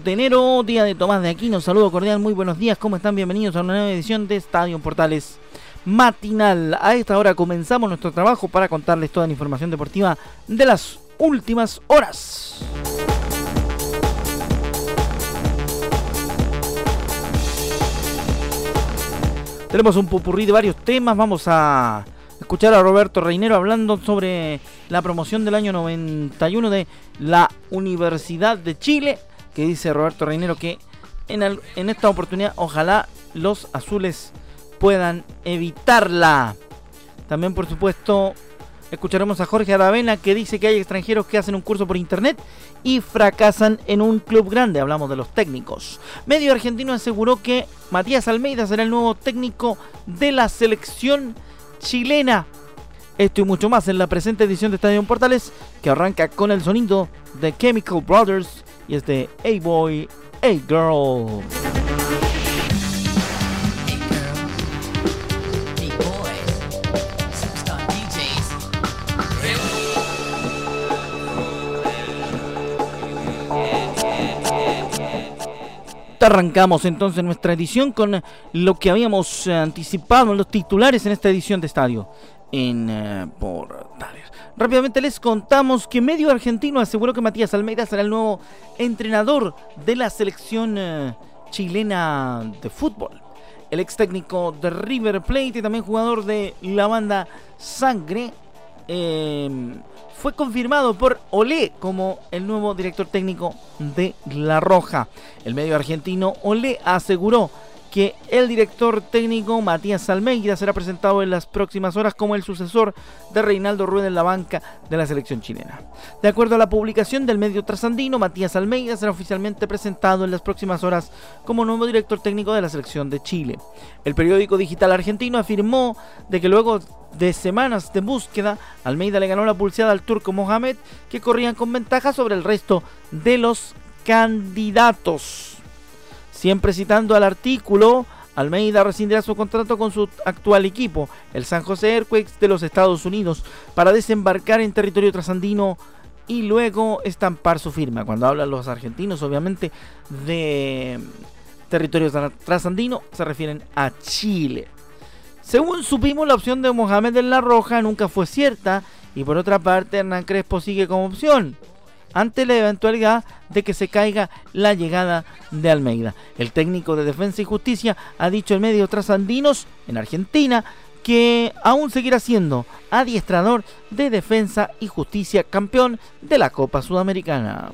De enero, día de Tomás de Aquino. Saludo cordial, muy buenos días, ¿cómo están? Bienvenidos a una nueva edición de Estadio Portales Matinal. A esta hora comenzamos nuestro trabajo para contarles toda la información deportiva de las últimas horas. Tenemos un pupurrí de varios temas, vamos a escuchar a Roberto Reinero hablando sobre la promoción del año 91 de la Universidad de Chile que dice Roberto Reinero que en, en esta oportunidad ojalá los azules puedan evitarla. También por supuesto escucharemos a Jorge Aravena que dice que hay extranjeros que hacen un curso por internet y fracasan en un club grande. Hablamos de los técnicos. Medio argentino aseguró que Matías Almeida será el nuevo técnico de la selección chilena. Esto y mucho más en la presente edición de Estadio Portales que arranca con el sonido de Chemical Brothers y es de A Boy, Arrancamos entonces nuestra edición con lo que habíamos anticipado en los titulares en esta edición de estadio en eh, Portales. Rápidamente les contamos que medio argentino aseguró que Matías Almeida será el nuevo entrenador de la selección eh, chilena de fútbol. El ex técnico de River Plate y también jugador de la banda Sangre em, fue confirmado por Olé como el nuevo director técnico de La Roja. El medio argentino Olé aseguró que el director técnico Matías Almeida será presentado en las próximas horas como el sucesor de Reinaldo Rueda en la banca de la selección chilena. De acuerdo a la publicación del medio trasandino, Matías Almeida será oficialmente presentado en las próximas horas como nuevo director técnico de la selección de Chile. El periódico digital argentino afirmó de que luego de semanas de búsqueda, Almeida le ganó la pulseada al turco Mohamed, que corrían con ventaja sobre el resto de los candidatos. Siempre citando al artículo, Almeida rescindirá su contrato con su actual equipo, el San José Earthquakes de los Estados Unidos, para desembarcar en territorio trasandino y luego estampar su firma. Cuando hablan los argentinos, obviamente, de territorio trasandino, se refieren a Chile. Según supimos, la opción de Mohamed en La Roja nunca fue cierta y por otra parte Hernán Crespo sigue como opción ante la eventualidad de que se caiga la llegada de Almeida. El técnico de Defensa y Justicia ha dicho en medios trasandinos en Argentina que aún seguirá siendo adiestrador de Defensa y Justicia campeón de la Copa Sudamericana.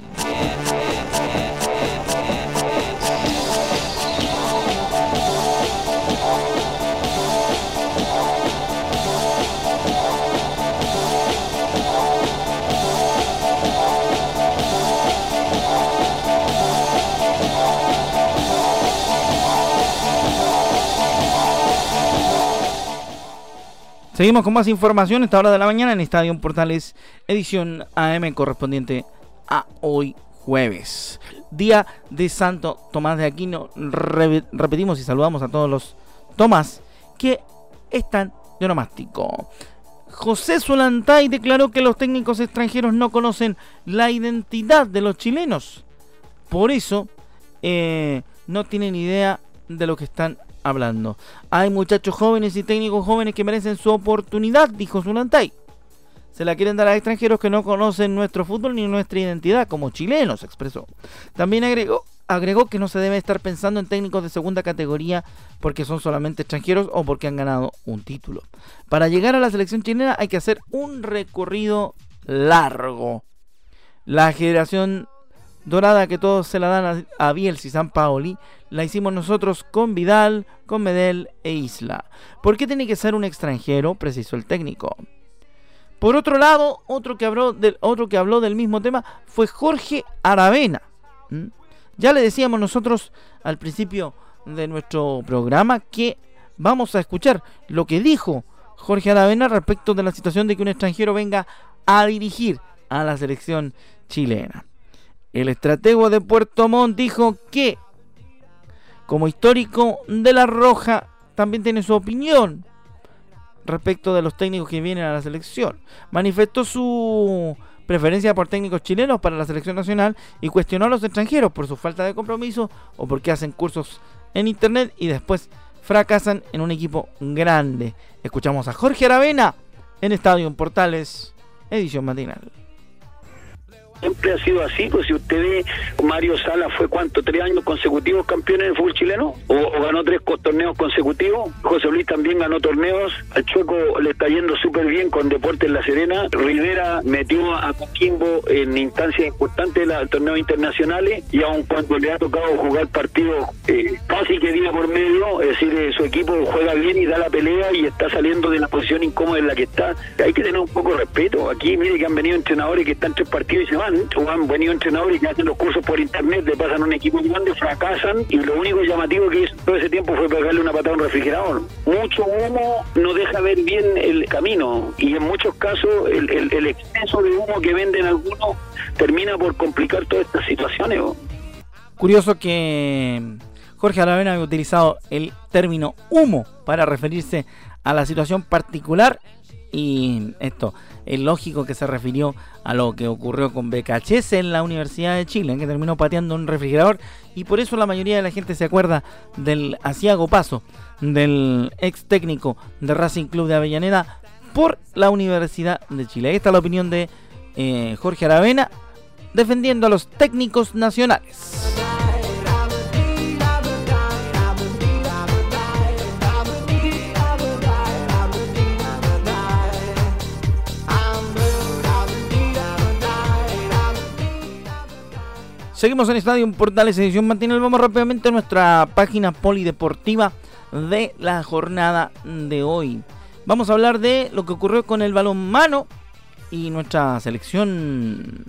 Seguimos con más información a esta hora de la mañana en Estadio Portales, edición AM correspondiente a hoy jueves. Día de Santo Tomás de Aquino. repetimos y saludamos a todos los Tomás que están de onomástico. José Solantay declaró que los técnicos extranjeros no conocen la identidad de los chilenos. Por eso eh, no tienen idea de lo que están hablando. Hay muchachos jóvenes y técnicos jóvenes que merecen su oportunidad, dijo Zulantay. Se la quieren dar a extranjeros que no conocen nuestro fútbol ni nuestra identidad como chilenos, expresó. También agregó, agregó que no se debe estar pensando en técnicos de segunda categoría porque son solamente extranjeros o porque han ganado un título. Para llegar a la selección chilena hay que hacer un recorrido largo. La generación dorada que todos se la dan a, Bielsa y San Paoli, la hicimos nosotros con Vidal, con Medel e Isla. ¿Por qué tiene que ser un extranjero? Precisó el técnico. Por otro lado, otro que habló del, otro que habló del mismo tema fue Jorge Aravena. Ya le decíamos nosotros al principio de nuestro programa que vamos a escuchar lo que dijo Jorge Aravena respecto de la situación de que un extranjero venga a dirigir a la selección chilena. El estratego de Puerto Montt dijo que, como histórico de la Roja, también tiene su opinión respecto de los técnicos que vienen a la selección. Manifestó su preferencia por técnicos chilenos para la selección nacional y cuestionó a los extranjeros por su falta de compromiso o porque hacen cursos en internet y después fracasan en un equipo grande. Escuchamos a Jorge Aravena en Estadio en Portales, edición matinal. Siempre ha sido así, pues si usted ve, Mario Sala fue cuánto, tres años consecutivos campeón en fútbol chileno, o, ganó tres torneos consecutivos, José Luis también ganó torneos, al Chueco le está yendo súper bien con Deportes La Serena, Rivera metió a Coquimbo en instancias importantes de los torneos internacionales, y aun cuando le ha tocado jugar partidos eh, casi que día por medio, es decir, eh, su equipo juega bien y da la pelea y está saliendo de la posición incómoda en la que está, hay que tener un poco de respeto, aquí mire que han venido entrenadores que están tres partidos y se van han venido entrenadores que hacen los cursos por internet, le pasan un equipo grande, fracasan y lo único llamativo que hizo todo ese tiempo fue pegarle una patada a un refrigerador. Mucho humo no deja ver bien el camino y en muchos casos el, exceso de humo que venden algunos termina por complicar todas estas situaciones. Curioso que Jorge Aravena había utilizado el término humo para referirse a la situación particular y esto es lógico que se refirió a lo que ocurrió con BKHS en la Universidad de Chile, que terminó pateando un refrigerador y por eso la mayoría de la gente se acuerda del asiago paso del ex técnico de Racing Club de Avellaneda por la Universidad de Chile. Ahí está la opinión de eh, Jorge Aravena defendiendo a los técnicos nacionales. Seguimos en Estadio Portales Edición Matinal. Vamos rápidamente a nuestra página polideportiva de la jornada de hoy. Vamos a hablar de lo que ocurrió con el balonmano y nuestra selección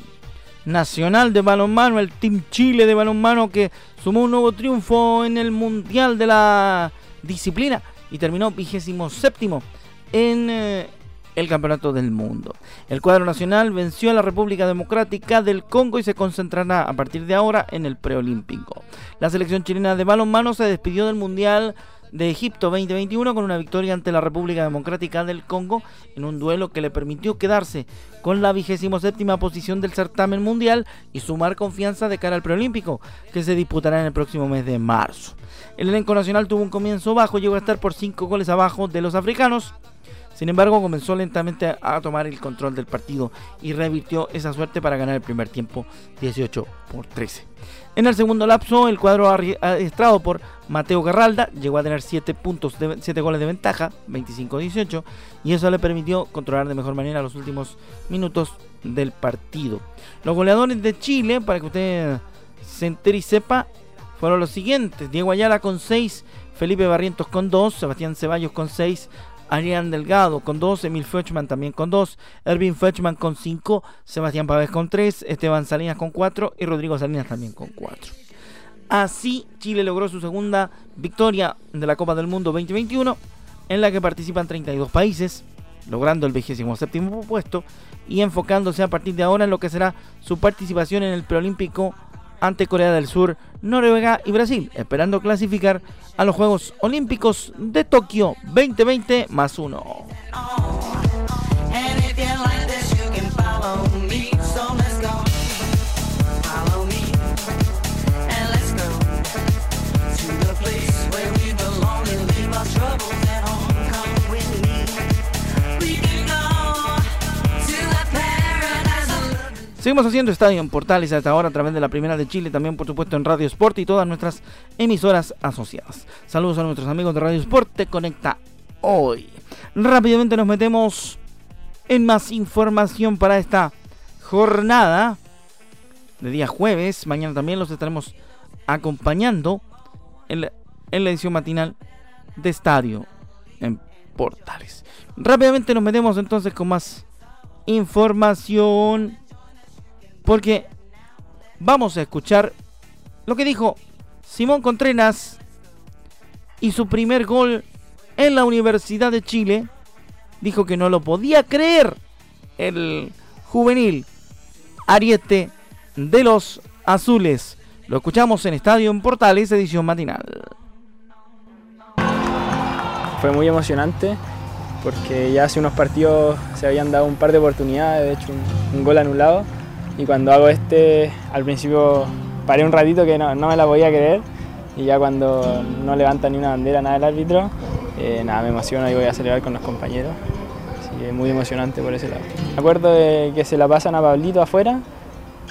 nacional de balonmano, el Team Chile de balonmano que sumó un nuevo triunfo en el Mundial de la disciplina y terminó vigésimo séptimo en eh, el Campeonato del Mundo. El cuadro nacional venció a la República Democrática del Congo y se concentrará a partir de ahora en el preolímpico. La selección chilena de balonmano se despidió del Mundial de Egipto 2021 con una victoria ante la República Democrática del Congo en un duelo que le permitió quedarse con la vigésimo séptima posición del certamen mundial y sumar confianza de cara al preolímpico que se disputará en el próximo mes de marzo. El elenco nacional tuvo un comienzo bajo, llegó a estar por 5 goles abajo de los africanos sin embargo, comenzó lentamente a tomar el control del partido y revirtió esa suerte para ganar el primer tiempo 18 por 13. En el segundo lapso, el cuadro adiestrado por Mateo Garralda llegó a tener 7 puntos, de, 7 goles de ventaja, 25-18, y eso le permitió controlar de mejor manera los últimos minutos del partido. Los goleadores de Chile, para que usted se entere y sepa, fueron los siguientes: Diego Ayala con 6, Felipe Barrientos con 2, Sebastián Ceballos con 6, Arián Delgado con 2, Emil Fetchman también con 2, Ervin Fetchman con 5, Sebastián Pávez con 3, Esteban Salinas con 4 y Rodrigo Salinas también con 4. Así, Chile logró su segunda victoria de la Copa del Mundo 2021, en la que participan 32 países, logrando el 27 puesto y enfocándose a partir de ahora en lo que será su participación en el preolímpico ante Corea del Sur, Noruega y Brasil, esperando clasificar a los Juegos Olímpicos de Tokio 2020 más uno. Seguimos haciendo Estadio en Portales hasta ahora a través de la Primera de Chile, también por supuesto en Radio Sport y todas nuestras emisoras asociadas. Saludos a nuestros amigos de Radio Sport, te conecta hoy. Rápidamente nos metemos en más información para esta jornada de día jueves. Mañana también los estaremos acompañando en la, edición matinal de Estadio en Portales. Rápidamente nos metemos entonces con más información porque vamos a escuchar lo que dijo Simón Contreras y su primer gol en la Universidad de Chile. Dijo que no lo podía creer el juvenil Ariete de los Azules. Lo escuchamos en Estadio en Portales, edición matinal. Fue muy emocionante porque ya hace unos partidos se habían dado un par de oportunidades, de hecho un, gol anulado. Y cuando hago este, al principio paré un ratito que no, me la podía creer. Y ya cuando no levanta ni una bandera, nada del árbitro, eh, nada, me emociona y voy a celebrar con los compañeros. Así que muy emocionante por ese lado. Me acuerdo de que se la pasan a Pablito afuera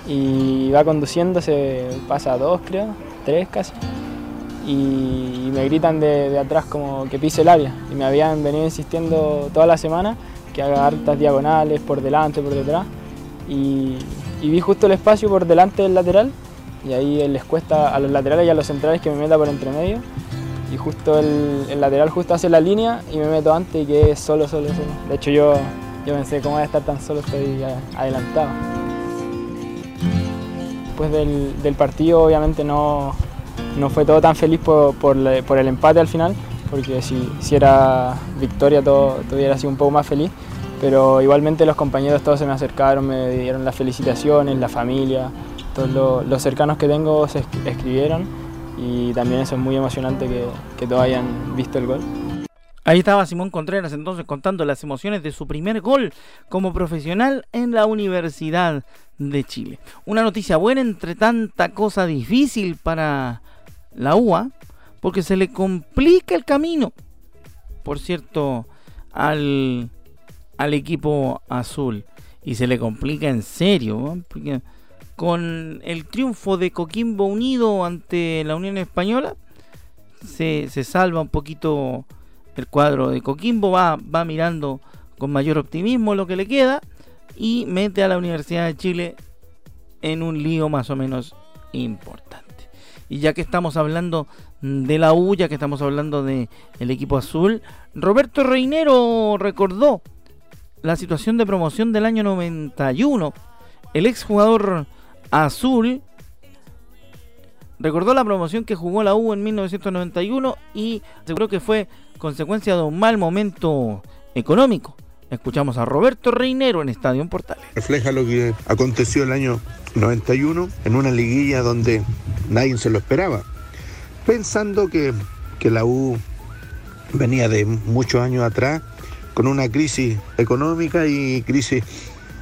y va conduciendo, se pasa dos creo, tres casi, y, me gritan de, atrás como que pise el área. Y me habían venido insistiendo toda la semana que haga hartas diagonales por delante, por detrás. Y, vi justo el espacio por delante del lateral y ahí les cuesta a los laterales y a los centrales que me meta por entre medio. Y justo el, lateral justo hace la línea y me meto antes y que es solo, solo, solo. De hecho yo, yo pensé, ¿cómo voy a estar tan solo? Estoy adelantado después del, partido obviamente no, fue todo tan feliz por, el empate al final, porque si, si era victoria todo, hubiera sido un poco más feliz, pero igualmente los compañeros todos se me acercaron, me dieron las felicitaciones, la familia, todos los, cercanos que tengo se escribieron y también eso es muy emocionante que, que todos hayan visto el gol. Ahí estaba Simón Contreras entonces contando las emociones de su primer gol como profesional en la Universidad de Chile. Una noticia buena entre tanta cosa difícil para la UA, porque se le complica el camino, por cierto, al, al equipo azul. Y se le complica en serio, con el triunfo de Coquimbo Unido ante la Unión Española, se, se salva un poquito el cuadro de Coquimbo va, va mirando con mayor optimismo lo que le queda y mete a la Universidad de Chile en un lío más o menos importante. Y ya que estamos hablando de la U, ya que estamos hablando del el equipo azul, Roberto Reinero recordó la situación de promoción del año 91. El exjugador azul recordó la promoción que jugó la U en 1991 y aseguró que fue consecuencia de un mal momento económico. Escuchamos a Roberto Reinero en Estadio Portales. Refleja lo que aconteció el año 91 en una liguilla donde nadie se lo esperaba, pensando que, que la U venía de muchos años atrás con una crisis económica y crisis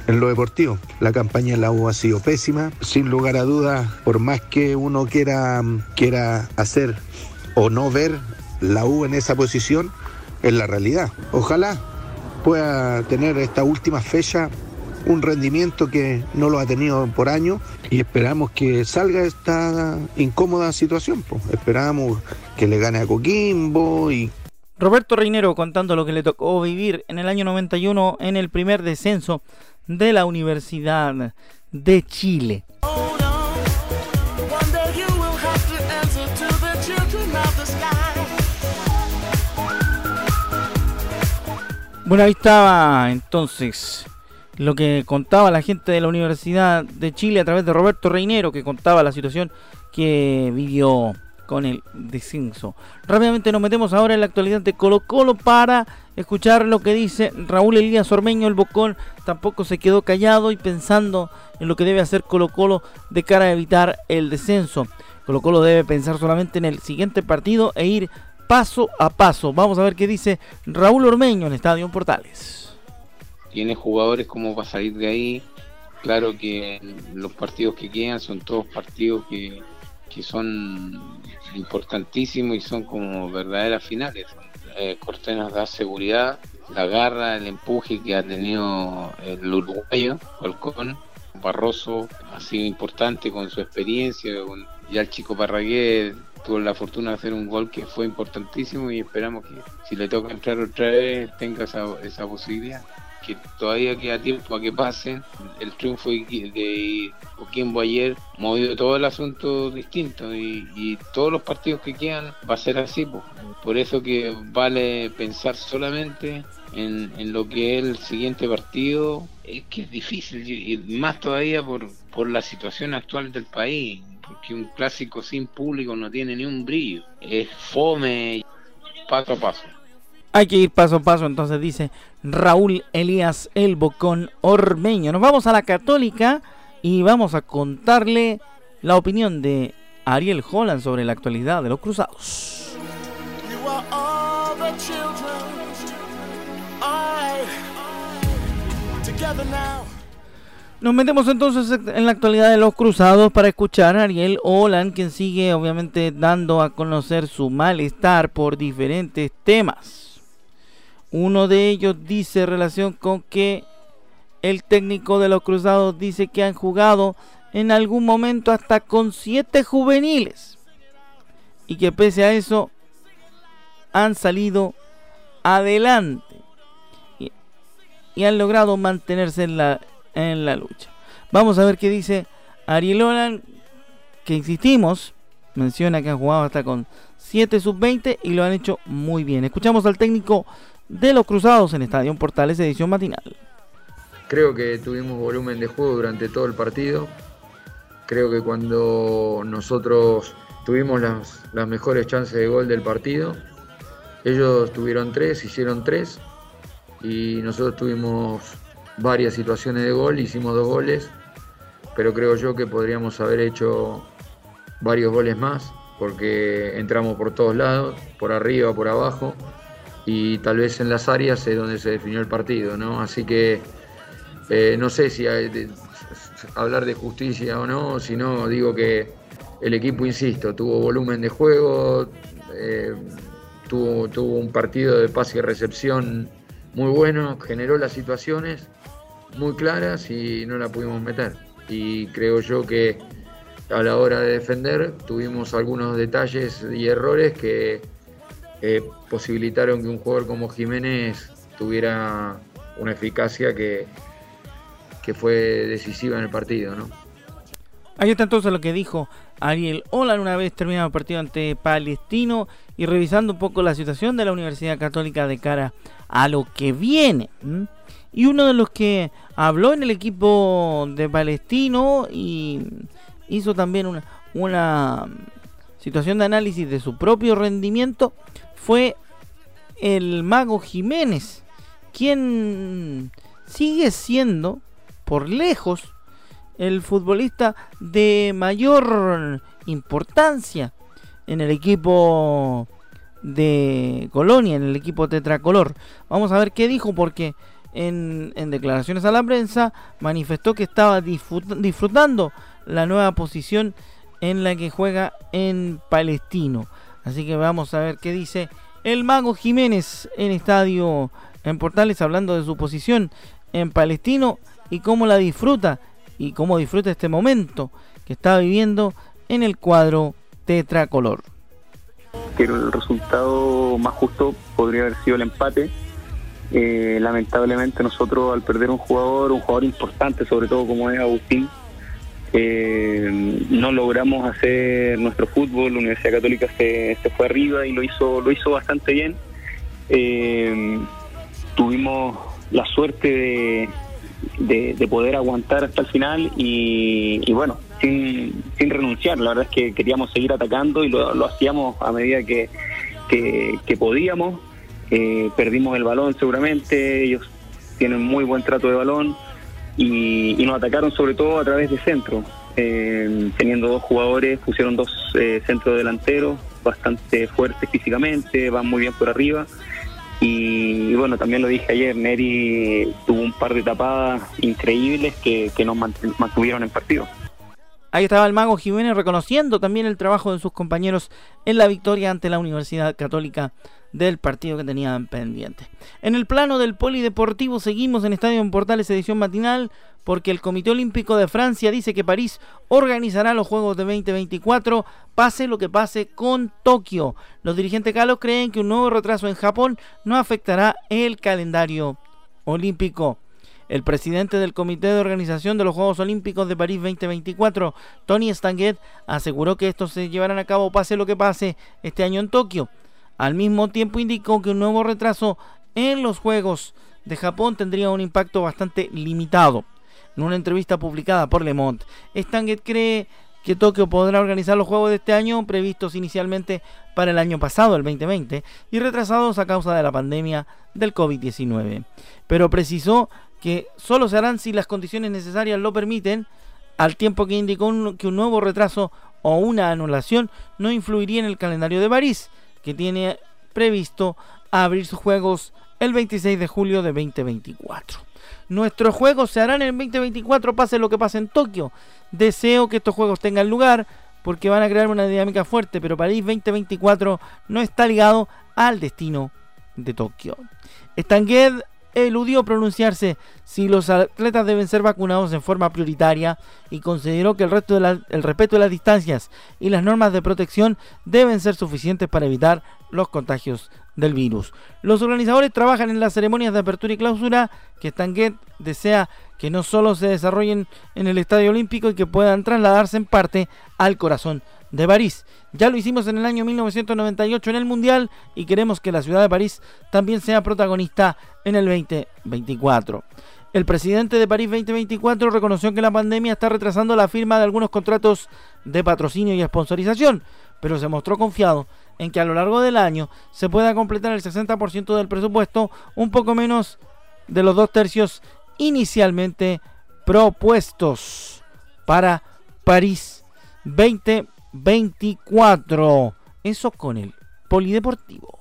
en lo deportivo. La campaña en la U ha sido pésima, sin lugar a dudas, por más que uno quiera, quiera hacer o no ver la U en esa posición es la realidad. Ojalá pueda tener esta última fecha un rendimiento que no lo ha tenido por años y esperamos que salga esta incómoda situación. Esperamos que le gane a Coquimbo y Roberto Reinero contando lo que le tocó vivir en el año 91 en el primer descenso de la Universidad de Chile. Bueno, ahí estaba entonces lo que contaba la gente de la Universidad de Chile a través de Roberto Reinero, que contaba la situación que vivió con el descenso. Rápidamente nos metemos ahora en la actualidad de Colo Colo para escuchar lo que dice Raúl Elías Ormeño, el Bocón tampoco se quedó callado y pensando en lo que debe hacer Colo Colo de cara a evitar el descenso. Colo Colo debe pensar solamente en el siguiente partido e ir paso a paso. Vamos a ver qué dice Raúl Ormeño en Estadio Portales. Tiene jugadores como para salir de ahí. Claro que los partidos que quedan son todos partidos que, son importantísimos y son como verdaderas finales. Eh, Cortés nos da seguridad, la garra, el empuje que ha tenido el uruguayo, Falcón, Barroso ha sido importante con su experiencia, ya el chico Parragué tuvo la fortuna de hacer un gol que fue importantísimo y esperamos que si le toca entrar otra vez tenga esa, esa posibilidad que todavía queda tiempo a que pasen. El triunfo de Coquimbo ayer movió todo el asunto distinto y, todos los partidos que quedan va a ser así. Por eso que vale pensar solamente en, lo que es el siguiente partido. Es que es difícil y más todavía por, por la situación actual del país. Porque un clásico sin público no tiene ni un brillo. Es fome paso a paso. Hay que ir paso a paso, entonces dice Raúl Elías El Bocón Ormeño. Nos vamos a la Católica y vamos a contarle la opinión de Ariel Holland sobre la actualidad de los Cruzados. Nos metemos entonces en la actualidad de los cruzados para escuchar a Ariel Holland, quien sigue obviamente dando a conocer su malestar por diferentes temas. Uno de ellos dice relación con que el técnico de los Cruzados dice que han jugado en algún momento hasta con siete juveniles y que pese a eso han salido adelante y, han logrado mantenerse en la, en la lucha. Vamos a ver qué dice Ariel Olan, que insistimos, menciona que han jugado hasta con 7 sub-20 y lo han hecho muy bien. Escuchamos al técnico de los Cruzados en Estadio Portales edición matinal. Creo que tuvimos volumen de juego durante todo el partido. Creo que cuando nosotros tuvimos las, mejores chances de gol del partido, ellos tuvieron tres, hicieron tres y nosotros tuvimos varias situaciones de gol, hicimos dos goles, pero creo yo que podríamos haber hecho varios goles más porque entramos por todos lados, por arriba, por abajo y tal vez en las áreas es donde se definió el partido, ¿no? Así que eh, no sé si hablar de justicia o no, sino digo que el equipo, insisto, tuvo volumen de juego, eh, tuvo, tuvo un partido de pase y recepción muy bueno, generó las situaciones muy claras y no la pudimos meter. Y creo yo que a la hora de defender tuvimos algunos detalles y errores que eh, posibilitaron que un jugador como Jiménez tuviera una eficacia que, que fue decisiva en el partido, ¿no? Ahí está entonces lo que dijo Ariel Olan una vez terminado el partido ante Palestino y revisando un poco la situación de la Universidad Católica de cara a lo que viene. Y uno de los que habló en el equipo de Palestino y hizo también una, una situación de análisis de su propio rendimiento fue el mago Jiménez, quien sigue siendo, por lejos, el futbolista de mayor importancia en el equipo de Colonia, en el equipo tetracolor. Vamos a ver qué dijo porque en, declaraciones a la prensa manifestó que estaba disfrutando la nueva posición en la que juega en Palestino. Así que vamos a ver qué dice el Mago Jiménez en Estadio en Portales hablando de su posición en Palestino y cómo la disfruta y cómo disfruta este momento que está viviendo en el cuadro tetracolor. El resultado más justo podría haber sido el empate. Eh, lamentablemente nosotros al perder un jugador, un jugador importante, sobre todo como es Agustín, eh, no logramos hacer nuestro fútbol, la Universidad Católica se, fue arriba y lo hizo, lo hizo bastante bien. Eh, tuvimos la suerte de, poder aguantar hasta el final y, bueno, sin, renunciar. La verdad es que queríamos seguir atacando y lo, hacíamos a medida que, que, podíamos. Eh, perdimos el balón seguramente, ellos tienen muy buen trato de balón y, nos atacaron sobre todo a través de centro. Eh, teniendo dos jugadores, pusieron dos eh, centros delanteros bastante fuertes físicamente, van muy bien por arriba. Y, bueno, también lo dije ayer, Neri tuvo un par de tapadas increíbles que, que nos mantuvieron en partido. Ahí estaba el mago Jiménez reconociendo también el trabajo de sus compañeros en la victoria ante la Universidad Católica del partido que tenían pendiente. En el plano del polideportivo seguimos en Estadio en Portales edición matinal porque el Comité Olímpico de Francia dice que París organizará los Juegos de 2024, pase lo que pase con Tokio. Los dirigentes galos creen que un nuevo retraso en Japón no afectará el calendario olímpico. El presidente del Comité de Organización de los Juegos Olímpicos de París 2024, Tony Stanguet, aseguró que estos se llevarán a cabo pase lo que pase este año en Tokio. Al mismo tiempo indicó que un nuevo retraso en los Juegos de Japón tendría un impacto bastante limitado. En una entrevista publicada por Le Monde, Stanget cree que Tokio podrá organizar los Juegos de este año previstos inicialmente para el año pasado, el 2020, y retrasados a causa de la pandemia del COVID-19. Pero precisó que solo se harán si las condiciones necesarias lo permiten, al tiempo que indicó que un nuevo retraso o una anulación no influiría en el calendario de París, que tiene previsto abrir sus Juegos el 26 de julio de 2024. Nuestros juegos se harán en 2024, pase lo que pase en Tokio. Deseo que estos juegos tengan lugar porque van a crear una dinámica fuerte, pero París 2024 no está ligado al destino de Tokio. Stangued eludió pronunciarse si los atletas deben ser vacunados en forma prioritaria y consideró que el, resto respeto de las distancias y las normas de protección deben ser suficientes para evitar los contagios del virus. Los organizadores trabajan en las ceremonias de apertura y clausura que Stanguet desea que no solo se desarrollen en el Estadio Olímpico y que puedan trasladarse en parte al corazón de París. Ya lo hicimos en el año 1998 en el Mundial y queremos que la ciudad de París también sea protagonista en el 2024. El presidente de París 2024 reconoció que la pandemia está retrasando la firma de algunos contratos de patrocinio y sponsorización, pero se mostró confiado en que a lo largo del año se pueda completar el 60% del presupuesto, un poco menos de los dos tercios inicialmente propuestos para París 2024. Eso con el Polideportivo.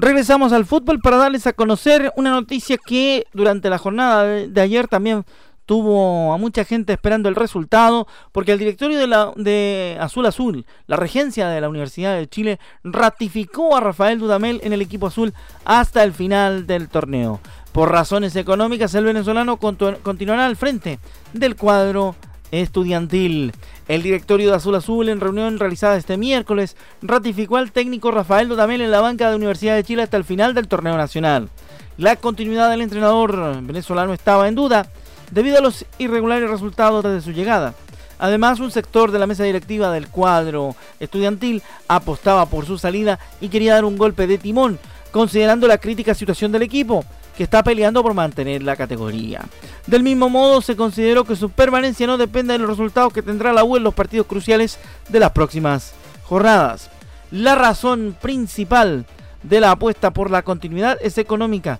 Regresamos al fútbol para darles a conocer una noticia que durante la jornada de, ayer también tuvo a mucha gente esperando el resultado, porque el directorio de, la, de Azul Azul, la regencia de la Universidad de Chile, ratificó a Rafael Dudamel en el equipo azul hasta el final del torneo. Por razones económicas, el venezolano continuará al frente del cuadro estudiantil. El directorio de Azul Azul, en reunión realizada este miércoles, ratificó al técnico Rafael Dudamel en la banca de Universidad de Chile hasta el final del torneo nacional. La continuidad del entrenador venezolano estaba en duda debido a los irregulares resultados desde su llegada. Además, un sector de la mesa directiva del cuadro estudiantil apostaba por su salida y quería dar un golpe de timón, considerando la crítica situación del equipo que está peleando por mantener la categoría. Del mismo modo, se consideró que su permanencia no depende de los resultados que tendrá la U en los partidos cruciales de las próximas jornadas. La razón principal de la apuesta por la continuidad es económica,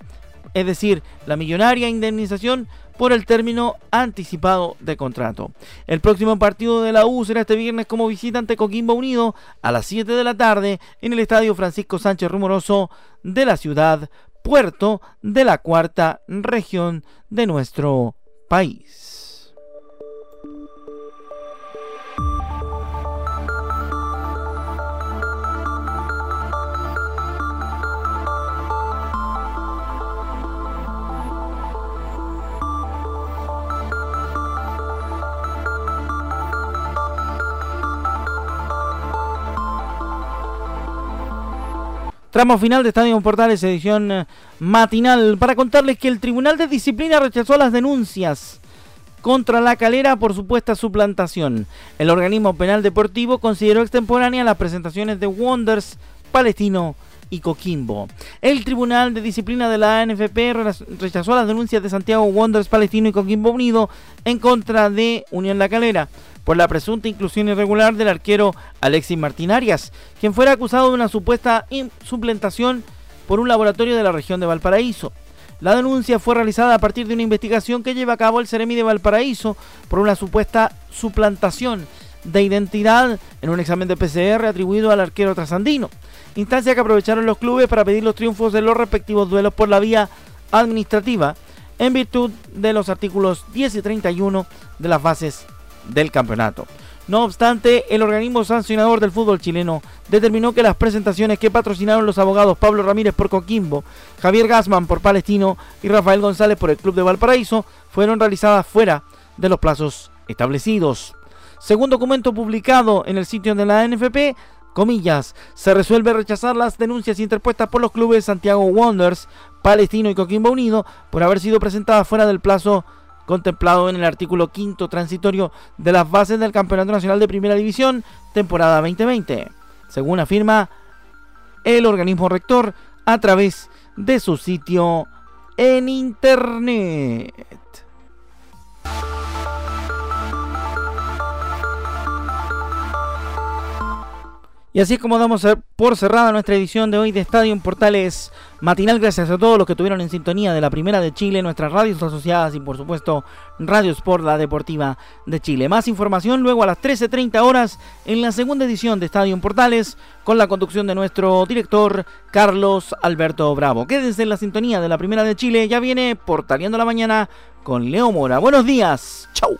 es decir, la millonaria indemnización por el término anticipado de contrato. El próximo partido de la U será este viernes como visitante Coquimbo Unido a las 7 de la tarde en el Estadio Francisco Sánchez Rumoroso de la ciudad puerto de la cuarta región de nuestro país. Tramo final de Estadio Portales, edición eh, matinal, para contarles que el Tribunal de Disciplina rechazó las denuncias contra la calera por supuesta suplantación. El organismo penal deportivo consideró extemporánea las presentaciones de Wonders, Palestino Coquimbo. El Tribunal de Disciplina de la ANFP rechazó las denuncias de Santiago Wonders, Palestino y Coquimbo Unido en contra de Unión La Calera por la presunta inclusión irregular del arquero Alexis Martín Arias, quien fuera acusado de una supuesta suplantación por un laboratorio de la región de Valparaíso. La denuncia fue realizada a partir de una investigación que lleva a cabo el Ceremi de Valparaíso por una supuesta suplantación de identidad en un examen de PCR atribuido al arquero trasandino, instancia que aprovecharon los clubes para pedir los triunfos de los respectivos duelos por la vía administrativa en virtud de los artículos 10 y 31 de las bases del campeonato. No obstante, el organismo sancionador del fútbol chileno determinó que las presentaciones que patrocinaron los abogados Pablo Ramírez por Coquimbo, Javier Gasman por Palestino y Rafael González por el Club de Valparaíso fueron realizadas fuera de los plazos establecidos. Según documento publicado en el sitio de la NFP, comillas, se resuelve rechazar las denuncias interpuestas por los clubes Santiago Wonders, Palestino y Coquimbo Unido por haber sido presentadas fuera del plazo contemplado en el artículo quinto transitorio de las bases del Campeonato Nacional de Primera División, temporada 2020, según afirma el organismo rector a través de su sitio en Internet. Y así es como damos por cerrada nuestra edición de hoy de Estadio en Portales Matinal. Gracias a todos los que estuvieron en sintonía de la Primera de Chile, nuestras radios asociadas y por supuesto Radio Sport, la Deportiva de Chile. Más información luego a las 13.30 horas en la segunda edición de Estadio en Portales con la conducción de nuestro director Carlos Alberto Bravo. Quédense en la sintonía de la Primera de Chile. Ya viene Portaleando la Mañana con Leo Mora. Buenos días. Chau.